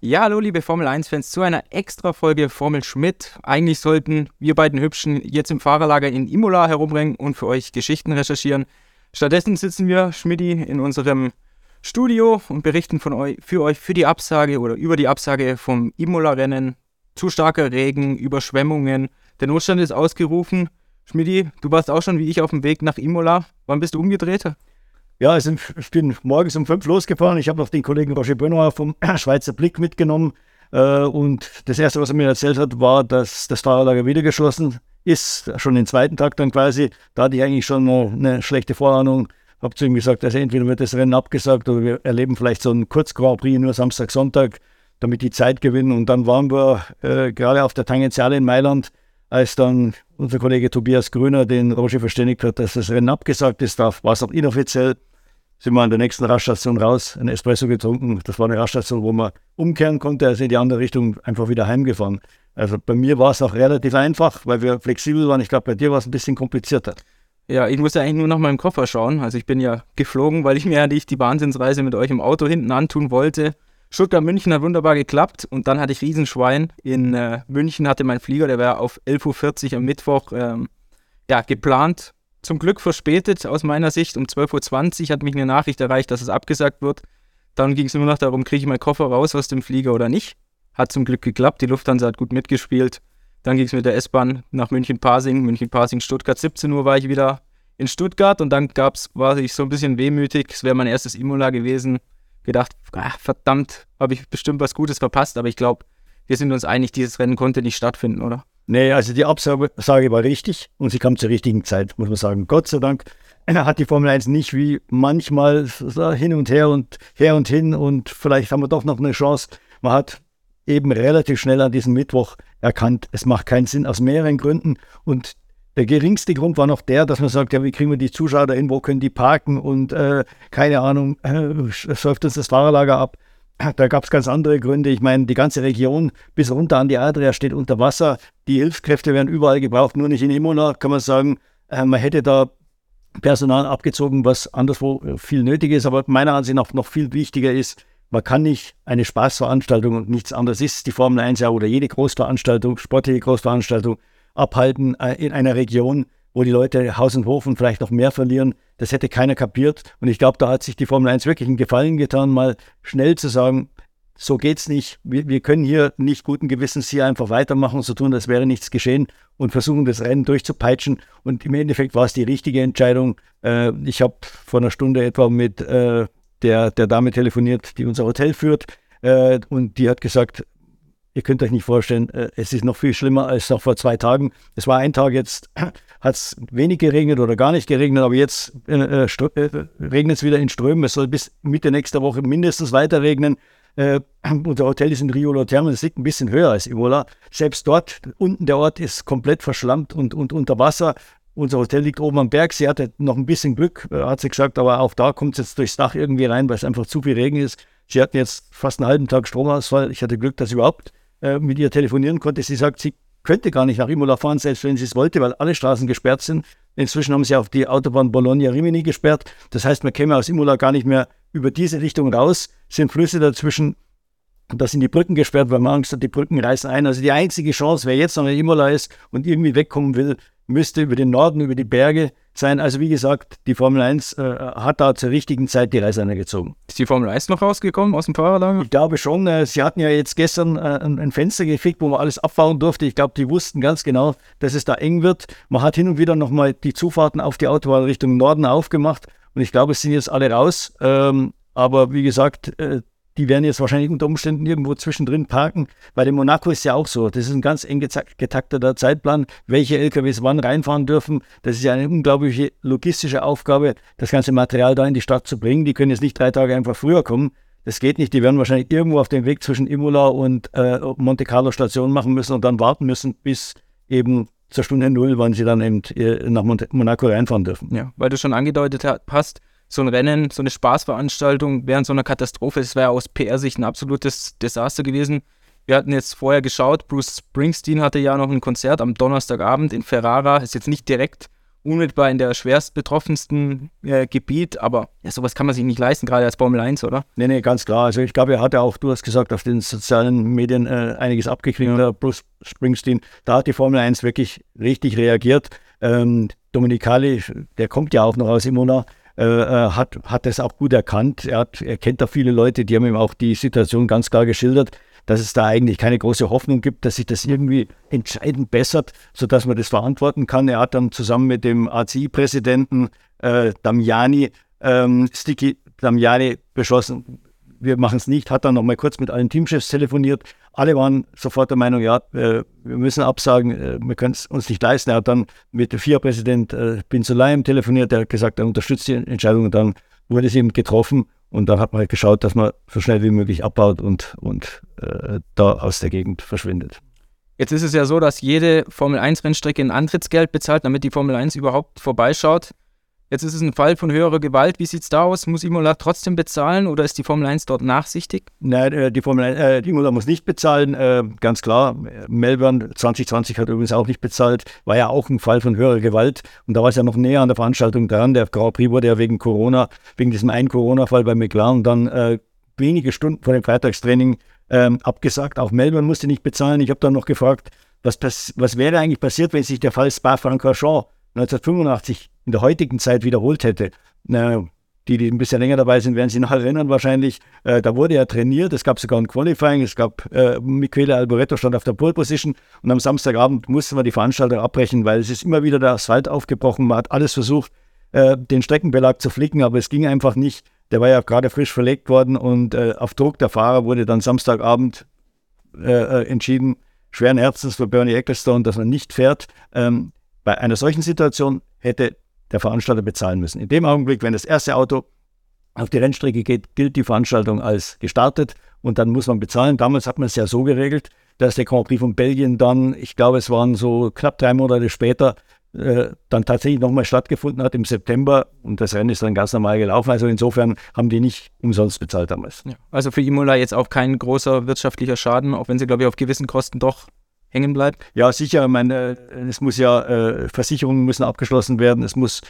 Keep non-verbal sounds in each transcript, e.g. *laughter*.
Ja, hallo liebe Formel 1-Fans zu einer extra Folge Formel Schmidt. Eigentlich sollten wir beiden Hübschen jetzt im Fahrerlager in Imola herumrennen und für euch Geschichten recherchieren. Stattdessen sitzen wir, Schmidti, in unserem Studio und berichten von euch, für euch für die Absage oder über die Absage vom Imola-Rennen. Zu starker Regen, Überschwemmungen. Der Notstand ist ausgerufen. Schmidti, du warst auch schon wie ich auf dem Weg nach Imola. Wann bist du umgedreht? Ja, ich bin morgens um fünf losgefahren. Ich habe noch den Kollegen Roger Benoit vom *clears throat* Schweizer Blick mitgenommen. Äh, und das Erste, was er mir erzählt hat, war, dass das Fahrerlager wieder geschlossen ist. Schon den zweiten Tag dann quasi. Da hatte ich eigentlich schon eine schlechte Vorahnung. Habe zu ihm gesagt, also entweder wird das Rennen abgesagt oder wir erleben vielleicht so einen kurz Prix nur Samstag, Sonntag, damit die Zeit gewinnen. Und dann waren wir äh, gerade auf der Tangentiale in Mailand, als dann unser Kollege Tobias Grüner den Roger verständigt hat, dass das Rennen abgesagt ist. Da war es auch inoffiziell sind wir an der nächsten Raststation raus, ein Espresso getrunken. Das war eine Raststation, wo man umkehren konnte, also in die andere Richtung einfach wieder heimgefahren. Also bei mir war es auch relativ einfach, weil wir flexibel waren. Ich glaube, bei dir war es ein bisschen komplizierter. Ja, ich musste eigentlich nur nach meinem Koffer schauen. Also ich bin ja geflogen, weil ich mir ja nicht die Wahnsinnsreise mit euch im Auto hinten antun wollte. Stuttgart-München hat wunderbar geklappt und dann hatte ich Riesenschwein. In äh, München hatte mein Flieger, der war auf 11.40 Uhr am Mittwoch ähm, ja, geplant zum Glück verspätet aus meiner Sicht. Um 12.20 Uhr hat mich eine Nachricht erreicht, dass es abgesagt wird. Dann ging es nur noch darum, kriege ich meinen Koffer raus aus dem Flieger oder nicht. Hat zum Glück geklappt. Die Lufthansa hat gut mitgespielt. Dann ging es mit der S-Bahn nach München-Pasing. München-Pasing, Stuttgart. 17 Uhr war ich wieder in Stuttgart und dann gab's, war ich so ein bisschen wehmütig. Es wäre mein erstes Imola gewesen. Gedacht, ach, verdammt, habe ich bestimmt was Gutes verpasst. Aber ich glaube, wir sind uns einig, dieses Rennen konnte nicht stattfinden, oder? Nee, also die Absage war richtig und sie kam zur richtigen Zeit, muss man sagen. Gott sei Dank hat die Formel 1 nicht wie manchmal hin und her und her und hin und vielleicht haben wir doch noch eine Chance. Man hat eben relativ schnell an diesem Mittwoch erkannt, es macht keinen Sinn aus mehreren Gründen und der geringste Grund war noch der, dass man sagt, ja, wie kriegen wir die Zuschauer dahin, wo können die parken und äh, keine Ahnung, äh, säuft uns das Fahrerlager ab. Da gab es ganz andere Gründe. Ich meine, die ganze Region bis runter an die Adria steht unter Wasser. Die Hilfskräfte werden überall gebraucht, nur nicht in Imola. Kann man sagen, äh, man hätte da Personal abgezogen, was anderswo äh, viel nötig ist. Aber meiner Ansicht nach noch viel wichtiger ist, man kann nicht eine Spaßveranstaltung und nichts anderes ist die Formel 1 ja oder jede Großveranstaltung, sportliche Großveranstaltung abhalten äh, in einer Region, wo die Leute Haus und Hof und vielleicht noch mehr verlieren. Das hätte keiner kapiert. Und ich glaube, da hat sich die Formel 1 wirklich einen Gefallen getan, mal schnell zu sagen, so geht's nicht. Wir, wir können hier nicht guten Gewissens hier einfach weitermachen, so tun, als wäre nichts geschehen und versuchen, das Rennen durchzupeitschen. Und im Endeffekt war es die richtige Entscheidung. Äh, ich habe vor einer Stunde etwa mit äh, der, der Dame telefoniert, die unser Hotel führt. Äh, und die hat gesagt, Ihr könnt euch nicht vorstellen, äh, es ist noch viel schlimmer als noch vor zwei Tagen. Es war ein Tag, jetzt *clears throat* hat es wenig geregnet oder gar nicht geregnet, aber jetzt äh, äh, äh regnet es wieder in Strömen. Es soll bis Mitte nächster Woche mindestens weiter regnen. Äh, *clears throat* unser Hotel ist in Rio Terme, das liegt ein bisschen höher als Imola. Selbst dort, unten der Ort ist komplett verschlammt und, und unter Wasser. Unser Hotel liegt oben am Berg. Sie hatte noch ein bisschen Glück, äh, hat sie gesagt, aber auch da kommt es jetzt durchs Dach irgendwie rein, weil es einfach zu viel Regen ist. Sie hatten jetzt fast einen halben Tag Stromausfall. Ich hatte Glück, dass überhaupt äh, mit ihr telefonieren konnte. Sie sagt, sie könnte gar nicht nach Imola fahren, selbst wenn sie es wollte, weil alle Straßen gesperrt sind. Inzwischen haben sie auch die Autobahn Bologna-Rimini gesperrt. Das heißt, man käme aus Imola gar nicht mehr über diese Richtung raus. Sind Flüsse dazwischen. Da sind die Brücken gesperrt, weil man Angst hat, die Brücken reißen ein. Also die einzige Chance, wer jetzt noch in Imola ist und irgendwie wegkommen will, müsste über den Norden, über die Berge sein. Also wie gesagt, die Formel 1 äh, hat da zur richtigen Zeit die Reißleine gezogen. Ist die Formel 1 noch rausgekommen aus dem Fahrerlager? Ich glaube schon. Äh, sie hatten ja jetzt gestern äh, ein, ein, Fenster gefickt, wo man alles abbauen durfte. Ich glaube, die wussten ganz genau, dass es da eng wird. Man hat hin und wieder nochmal die Zufahrten auf die Autobahn Richtung Norden aufgemacht. Und ich glaube, es sind jetzt alle raus. Ähm, aber wie gesagt, äh, die werden jetzt wahrscheinlich unter Umständen irgendwo zwischendrin parken. Bei dem Monaco ist ja auch so. Das ist ein ganz eng getakteter Zeitplan, welche LKWs wann reinfahren dürfen. Das ist ja eine unglaubliche logistische Aufgabe, das ganze Material da in die Stadt zu bringen. Die können jetzt nicht drei Tage einfach früher kommen. Das geht nicht. Die werden wahrscheinlich irgendwo auf dem Weg zwischen Imola und äh, Monte Carlo Station machen müssen und dann warten müssen, bis eben zur Stunde Null, wann sie dann eben äh, nach Monaco reinfahren dürfen. Ja, weil du schon angedeutet hast, so ein Rennen, so eine Spaßveranstaltung während so einer Katastrophe, das wäre aus PR-Sicht ein absolutes Desaster gewesen. Wir hatten jetzt vorher geschaut, Bruce Springsteen hatte ja noch ein Konzert am Donnerstagabend in Ferrara, ist jetzt nicht direkt unmittelbar in der schwerst betroffensten äh, Gebiet, aber ja, sowas kann man sich nicht leisten, gerade als Formel 1, oder? Nee, nee, ganz klar. Also ich glaube, er hatte auch, du hast gesagt, auf den sozialen Medien äh, einiges abgekriegt, ja. der Bruce Springsteen. Da hat die Formel 1 wirklich richtig reagiert. Ähm, Dominicali, der kommt ja auch noch aus Imola, äh, äh, hat, hat das auch gut erkannt. Er, hat, er kennt da viele Leute, die haben ihm auch die Situation ganz klar geschildert dass es da eigentlich keine große Hoffnung gibt, dass sich das irgendwie entscheidend bessert, sodass man das verantworten kann. Er hat dann zusammen mit dem ACI-Präsidenten äh, Damiani, ähm, Sticky Damiani beschlossen, wir machen es nicht, hat dann nochmal kurz mit allen Teamchefs telefoniert. Alle waren sofort der Meinung, ja, äh, wir müssen absagen, äh, wir können es uns nicht leisten. Er hat dann mit dem FIA-Präsident äh, Bin Sulayem telefoniert, der hat gesagt, er unterstützt die Entscheidung und dann wurde es eben getroffen und dann hat man halt geschaut, dass man so schnell wie möglich abbaut und, und äh, da aus der Gegend verschwindet. Jetzt ist es ja so, dass jede Formel 1-Rennstrecke ein Antrittsgeld bezahlt, damit die Formel 1 überhaupt vorbeischaut. Jetzt ist es ein Fall von höherer Gewalt. Wie sieht es da aus? Muss Imola trotzdem bezahlen oder ist die Formel 1 dort nachsichtig? Nein, äh, die Formel 1, äh, Imola muss nicht bezahlen, äh, ganz klar. Melbourne 2020 hat übrigens auch nicht bezahlt. War ja auch ein Fall von höherer Gewalt. Und da war es ja noch näher an der Veranstaltung dran. Der Grand Prix wurde ja wegen Corona, wegen diesem einen Corona-Fall bei McLaren dann äh, wenige Stunden vor dem Freitagstraining ähm, abgesagt. Auch Melbourne musste nicht bezahlen. Ich habe dann noch gefragt, was, was wäre eigentlich passiert, wenn sich der Fall Spa-Francorchamps 1985 in der heutigen Zeit wiederholt hätte. Na, die, die ein bisschen länger dabei sind, werden sich noch erinnern wahrscheinlich. Äh, da wurde er trainiert, es gab sogar ein Qualifying, es gab äh, Michele Alboreto stand auf der Pole Position und am Samstagabend mussten wir die Veranstaltung abbrechen, weil es ist immer wieder der Asphalt aufgebrochen. Man hat alles versucht, äh, den Streckenbelag zu flicken, aber es ging einfach nicht. Der war ja gerade frisch verlegt worden und äh, auf Druck der Fahrer wurde dann Samstagabend äh, äh, entschieden, schweren Herzens für Bernie Ecclestone, dass man nicht fährt. Ähm, bei einer solchen Situation hätte der Veranstalter bezahlen müssen. In dem Augenblick, wenn das erste Auto auf die Rennstrecke geht, gilt die Veranstaltung als gestartet und dann muss man bezahlen. Damals hat man es ja so geregelt, dass der Grand Prix von Belgien dann, ich glaube, es waren so knapp drei Monate später, äh, dann tatsächlich nochmal stattgefunden hat im September und das Rennen ist dann ganz normal gelaufen. Also insofern haben die nicht umsonst bezahlt damals. Ja, also für Imola jetzt auch kein großer wirtschaftlicher Schaden, auch wenn sie, glaube ich, auf gewissen Kosten doch hängen bleibt? Ja, sicher. Ich meine, äh, es muss ja, äh, Versicherungen müssen abgeschlossen werden, es muss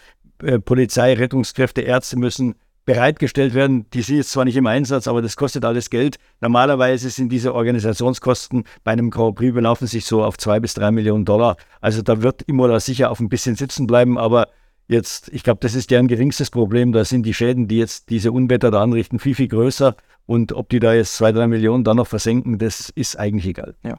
äh, Polizei, Rettungskräfte, Ärzte müssen bereitgestellt werden. Die sind jetzt zwar nicht im Einsatz, aber das kostet alles Geld. Normalerweise sind diese Organisationskosten bei einem Grand Prix belaufen sich so auf zwei bis drei Millionen Dollar. Also da wird Imola sicher auf ein bisschen sitzen bleiben, aber jetzt, ich glaube, das ist deren geringstes Problem. Da sind die Schäden, die jetzt diese Unwetter da anrichten, viel, viel größer. Und ob die da jetzt zwei, drei Millionen dann noch versenken, das ist eigentlich egal. Ja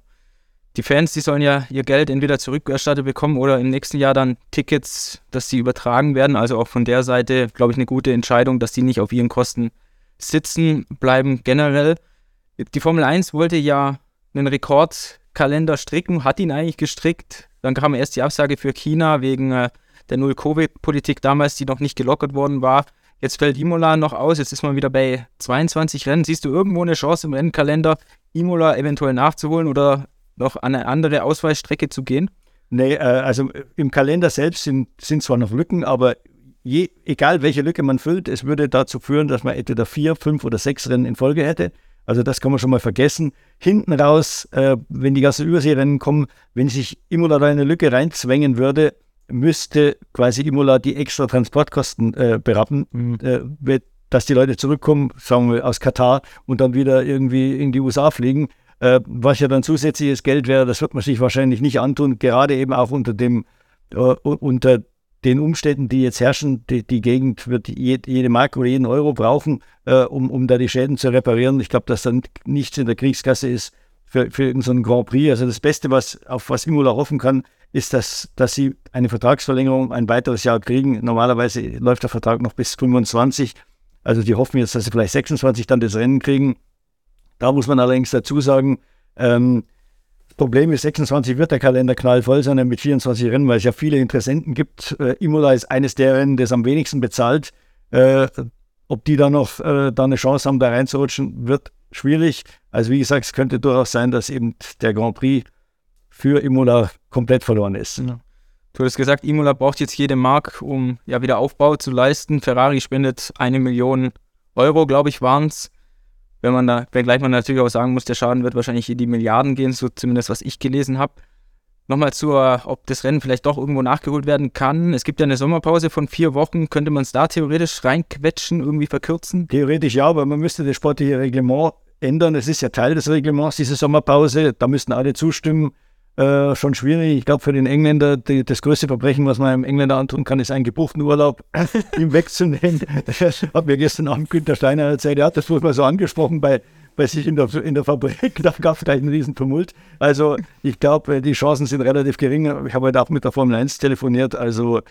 die Fans, die sollen ja ihr Geld entweder zurückerstattet bekommen oder im nächsten Jahr dann Tickets, dass sie übertragen werden. Also auch von der Seite, glaube ich, eine gute Entscheidung, dass die nicht auf ihren Kosten sitzen bleiben generell. Die Formel 1 wollte ja einen Rekordkalender stricken, hat ihn eigentlich gestrickt. Dann kam erst die Absage für China wegen äh, der Null-Covid-Politik damals, die noch nicht gelockert worden war. Jetzt fällt Imola noch aus, jetzt ist man wieder bei 22 Rennen. Siehst du irgendwo eine Chance im Rennkalender, Imola eventuell nachzuholen oder noch an eine andere Ausweichstrecke zu gehen? Nee, äh, also im Kalender selbst sind, sind zwar noch Lücken, aber je, egal welche Lücke man füllt, es würde dazu führen, dass man entweder vier, fünf oder sechs Rennen in Folge hätte. Also das kann man schon mal vergessen. Hinten raus, äh, wenn die ganzen Überseerennen kommen, wenn sich Imola da in eine Lücke reinzwängen würde, müsste quasi Imola die extra Transportkosten äh, berappen, mhm. äh, dass die Leute zurückkommen, sagen wir aus Katar und dann wieder irgendwie in die USA fliegen. Äh, was ja dann zusätzliches Geld wäre, das wird man sich wahrscheinlich nicht antun, gerade eben auch unter dem, äh, unter den Umständen, die jetzt herrschen. Die, die Gegend wird jede, Mark oder jeden Euro brauchen, äh, um, um da die Schäden zu reparieren. Ich glaube, dass dann nichts in der Kriegskasse ist für, für irgendeinen Grand Prix. Also das Beste, was, auf was Imola hoffen kann, ist, dass, dass sie eine Vertragsverlängerung ein weiteres Jahr kriegen. Normalerweise läuft der Vertrag noch bis 25. Also die hoffen jetzt, dass sie vielleicht 26 dann das Rennen kriegen. Da muss man allerdings dazu sagen, ähm, das Problem ist, 26 wird der Kalender knallvoll sein mit 24 Rennen, weil es ja viele Interessenten gibt. Äh, Imola ist eines der Rennen, das am wenigsten bezahlt. Äh, ob die da noch äh, da eine Chance haben, da reinzurutschen, wird schwierig. Also wie gesagt, es könnte durchaus sein, dass eben der Grand Prix für Imola komplett verloren ist. Ja. Du hast gesagt, Imola braucht jetzt jede Mark, um ja wieder Aufbau zu leisten. Ferrari spendet eine Million Euro, glaube ich, waren es wenn man da, wenngleich man natürlich auch sagen muss, der Schaden wird wahrscheinlich in die Milliarden gehen, so zumindest was ich gelesen habe. Nochmal zur, ob das Rennen vielleicht doch irgendwo nachgeholt werden kann. Es gibt ja eine Sommerpause von vier Wochen. Könnte man es da theoretisch reinquetschen, irgendwie verkürzen? Theoretisch ja, aber man müsste das sportliche Reglement ändern. Es ist ja Teil des Reglements, diese Sommerpause. Da müssten alle zustimmen. Äh, schon schwierig. Ich glaube, für den Engländer, die, das größte Verbrechen, was man einem Engländer antun kann, ist einen gebuchten Urlaub *laughs* ihm wegzunehmen. Das hat mir gestern Abend Günther Steiner erzählt. Ja, das wurde mal so angesprochen bei, bei sich in der, in der Fabrik. Da gab es gleich einen riesen Tumult. Also, ich glaube, die Chancen sind relativ gering. Ich habe heute auch mit der Formel 1 telefoniert. Also,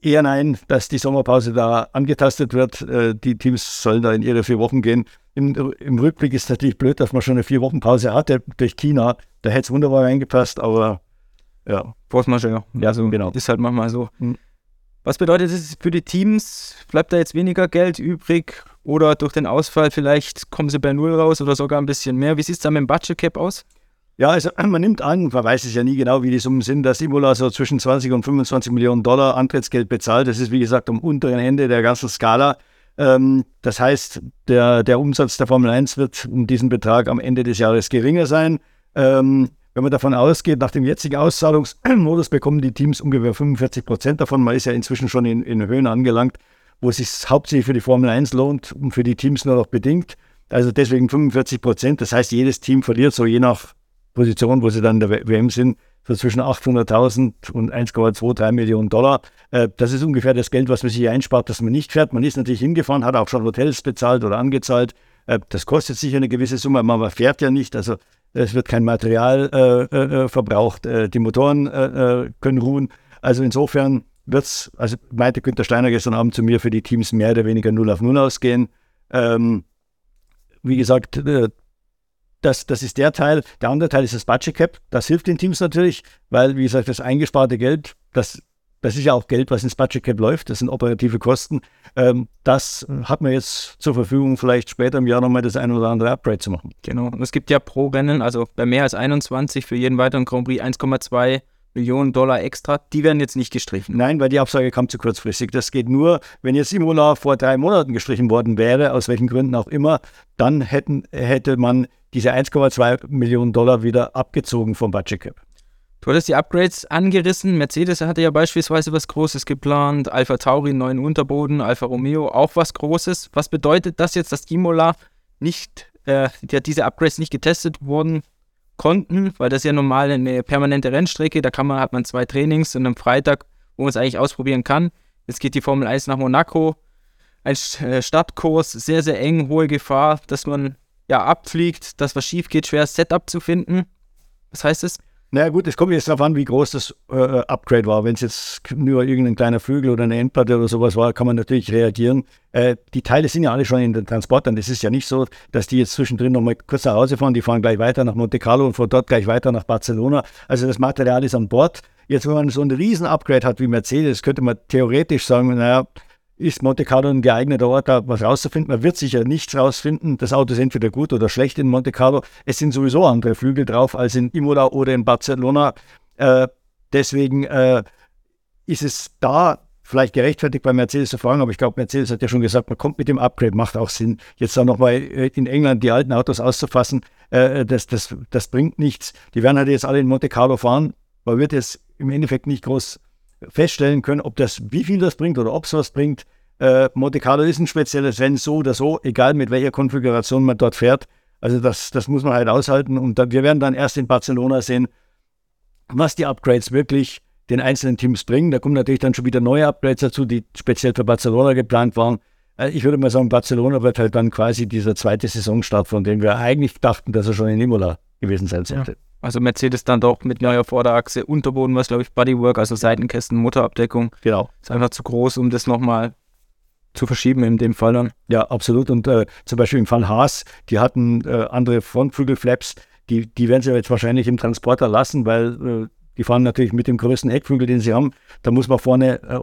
eher nein, dass die Sommerpause da angetastet wird. Äh, die Teams sollen da in ihre vier Wochen gehen. Im, Im, Rückblick ist es natürlich blöd, dass man schon eine vier Wochen Pause hatte durch China. Da hätte es wunderbar reingepasst, aber ja. Force Majeure. Ja, so genau. Ist halt manchmal so. Mhm. Was bedeutet das für die Teams? Bleibt da jetzt weniger Geld übrig oder durch den Ausfall vielleicht kommen sie bei Null raus oder sogar ein bisschen mehr? Wie sieht es da mit dem Budget Cap aus? Ja, also *clears throat* man nimmt an, man weiß es ja nie genau, wie die Summen sind, dass Imola so zwischen 20 und 25 Millionen Dollar Antrittsgeld bezahlt. Das ist wie gesagt am unteren Ende der ganzen Skala. Ähm, das heißt, der, der Umsatz der Formel 1 wird um diesen Betrag am Ende des Jahres geringer sein. Ähm, wenn man davon ausgeht, nach dem jetzigen Auszahlungsmodus bekommen die Teams ungefähr 45 Prozent davon. Man ist ja inzwischen schon in, in Höhen angelangt, wo es sich hauptsächlich für die Formel 1 lohnt und für die Teams nur noch bedingt. Also deswegen 45 Prozent. Das heißt, jedes Team verliert so je nach Position, wo sie dann in der WM sind, so zwischen 800.000 und 1,23 Millionen Dollar. Äh, das ist ungefähr das Geld, was man sich einspart, dass man nicht fährt. Man ist natürlich hingefahren, hat auch schon Hotels bezahlt oder angezahlt. Äh, das kostet sicher eine gewisse Summe, aber man fährt ja nicht. Also es wird kein Material äh, verbraucht. Die Motoren können ruhen. Also insofern wird es, also meinte Günter Steiner gestern Abend zu mir, für die Teams mehr oder weniger 0 auf 0 ausgehen. Ähm, wie gesagt, das, das ist der Teil. Der andere Teil ist das Budget Cap. Das hilft den Teams natürlich, weil, wie gesagt, das eingesparte Geld, das, das ist ja auch Geld, was ins Budget Cap läuft. Das sind operative Kosten. Ähm, das hat man jetzt zur Verfügung, vielleicht später im Jahr nochmal das ein oder andere Upgrade zu machen. Genau. Und es gibt ja pro Rennen, also bei mehr als 21 für jeden weiteren Grand Prix 1,2 Millionen Dollar extra, die werden jetzt nicht gestrichen. Nein, weil die Absage kam zu kurzfristig. Das geht nur, wenn jetzt Imola vor drei Monaten gestrichen worden wäre, aus welchen Gründen auch immer, dann hätten, hätte man diese 1,2 Millionen Dollar wieder abgezogen vom Budget Cap. Du hattest die Upgrades angerissen. Mercedes hatte ja beispielsweise was Großes geplant. Alpha Tauri, neuen Unterboden. Alfa Romeo, auch was Großes. Was bedeutet das jetzt, dass Imola nicht, äh, diese Upgrades nicht getestet wurden konnten? Weil das ja normal eine permanente Rennstrecke. Da kann man, hat man zwei Trainings und am Freitag, wo man es eigentlich ausprobieren kann. Jetzt geht die Formel 1 nach Monaco. Ein äh, Stadtkurs, sehr, sehr eng, hohe Gefahr, dass man ja, abfliegt, dass was schief geht, schwer Setup zu finden. Was heißt das? Naja gut, es kommt jetzt darauf an, wie groß das äh, Upgrade war. Wenn es jetzt nur irgendein kleiner Flügel oder eine Endplatte oder sowas war, kann man natürlich reagieren. Äh, die Teile sind ja alle schon in den Transportern. Das ist ja nicht so, dass die jetzt zwischendrin nochmal kurz nach Hause fahren. Die fahren gleich weiter nach Monte Carlo und von dort gleich weiter nach Barcelona. Also das Material ist an Bord. Jetzt, wenn man so ein riesen Upgrade hat wie Mercedes, könnte man theoretisch sagen, naja, ist Monte Carlo ein geeigneter Ort, da was rauszufinden. Man wird sicher nichts rausfinden. Das Auto ist entweder gut oder schlecht in Monte Carlo. Es sind sowieso andere Flügel drauf als in Imola oder in Barcelona. Äh, deswegen äh, ist es da vielleicht gerechtfertigt bei Mercedes zu fragen, aber ich glaube, Mercedes hat ja schon gesagt, man kommt mit dem Upgrade, macht auch Sinn. Jetzt dann nochmal äh, in England die alten Autos auszufassen, äh, das, das, das bringt nichts. Die werden halt jetzt alle in Monte Carlo fahren. Man wird jetzt im Endeffekt nicht groß feststellen können, ob das, wie viel das bringt oder ob es was bringt. Äh, Monte Carlo ist ein spezielles Rennen, so oder so, egal mit welcher Konfiguration man dort fährt. Also das, das muss man halt aushalten und dann, wir werden dann erst in Barcelona sehen, was die Upgrades wirklich den einzelnen Teams bringen. Da kommen natürlich dann schon wieder neue Upgrades dazu, die speziell für Barcelona geplant waren. Äh, ich würde mal sagen, Barcelona wird halt dann quasi dieser zweite Saisonstart, von dem wir eigentlich dachten, dass er schon in Imola gewesen sein sollte. Ja. Also Mercedes dann doch mit neuer Vorderachse, Unterboden, was glaube ich, Bodywork, also Seitenkästen, Motorabdeckung. Genau. Ist einfach zu groß, um das nochmal zu verschieben in dem Fall dann. Ja, absolut. Und äh, zum Beispiel im Fall Haas, die hatten äh, andere Frontflügelflaps, die, die werden sie jetzt wahrscheinlich im Transporter lassen, weil äh, die fahren natürlich mit dem größten Heckflügel, den sie haben. Da muss man vorne äh,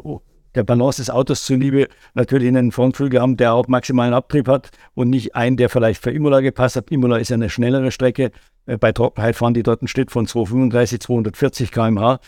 der Balance des Autos zuliebe natürlich einen Frontflügel haben, der auch maximalen Abtrieb hat und nicht einen, der vielleicht für Imola gepasst hat. Imola ist ja eine schnellere Strecke. Äh, bei Trockenheit fahren die dort einen Schnitt von 235, 240 km/h.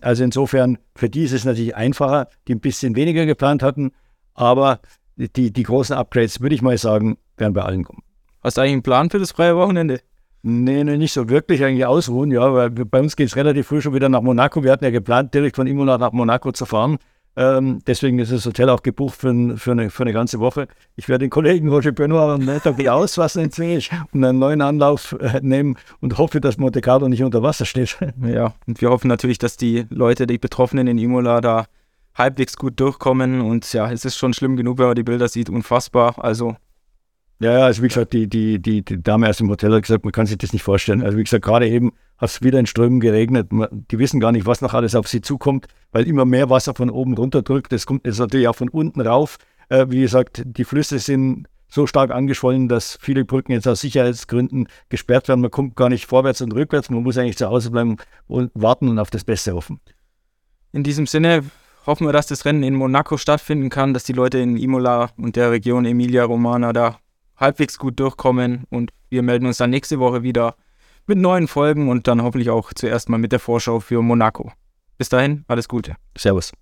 Also insofern, für die ist es natürlich einfacher, die ein bisschen weniger geplant hatten. Aber die, die großen Upgrades, würde ich mal sagen, werden bei allen kommen. Hast du eigentlich einen Plan für das freie Wochenende? Nee, nee, nicht so wirklich eigentlich ausruhen, ja, weil bei uns geht es relativ früh schon wieder nach Monaco. Wir hatten ja geplant, direkt von Imola nach Monaco zu fahren. Ähm, deswegen ist das Hotel auch gebucht für, für, eine, für eine ganze Woche. Ich werde den Kollegen Roger Benoit am Montag wieder ausfassen *laughs* und einen neuen Anlauf äh, nehmen und hoffe, dass Monte Carlo nicht unter Wasser steht. *laughs* Ja, und wir hoffen natürlich, dass die Leute, die Betroffenen in Imola da halbwegs gut durchkommen. Und ja, es ist schon schlimm genug, wenn man die Bilder sieht, unfassbar. Also ja, ja, also wie gesagt, die, die, die, die Dame aus dem Hotel hat gesagt, man kann sich das nicht vorstellen. Also wie gesagt, gerade eben hat es wieder in Strömen geregnet. Die wissen gar nicht, was noch alles auf sie zukommt, weil immer mehr Wasser von oben runter drückt. Das kommt jetzt natürlich auch von unten rauf. Äh, wie gesagt, die Flüsse sind so stark angeschwollen, dass viele Brücken jetzt aus Sicherheitsgründen gesperrt werden. Man kommt gar nicht vorwärts und rückwärts. Man muss eigentlich zu Hause bleiben und warten und auf das Beste hoffen. In diesem Sinne hoffen wir, dass das Rennen in Monaco stattfinden kann, dass die Leute in Imola und der Region Emilia Romana da halbwegs gut durchkommen und wir melden uns dann nächste Woche wieder mit neuen Folgen und dann hoffentlich auch zuerst mal mit der Vorschau für Monaco. Bis dahin, alles Gute. Servus.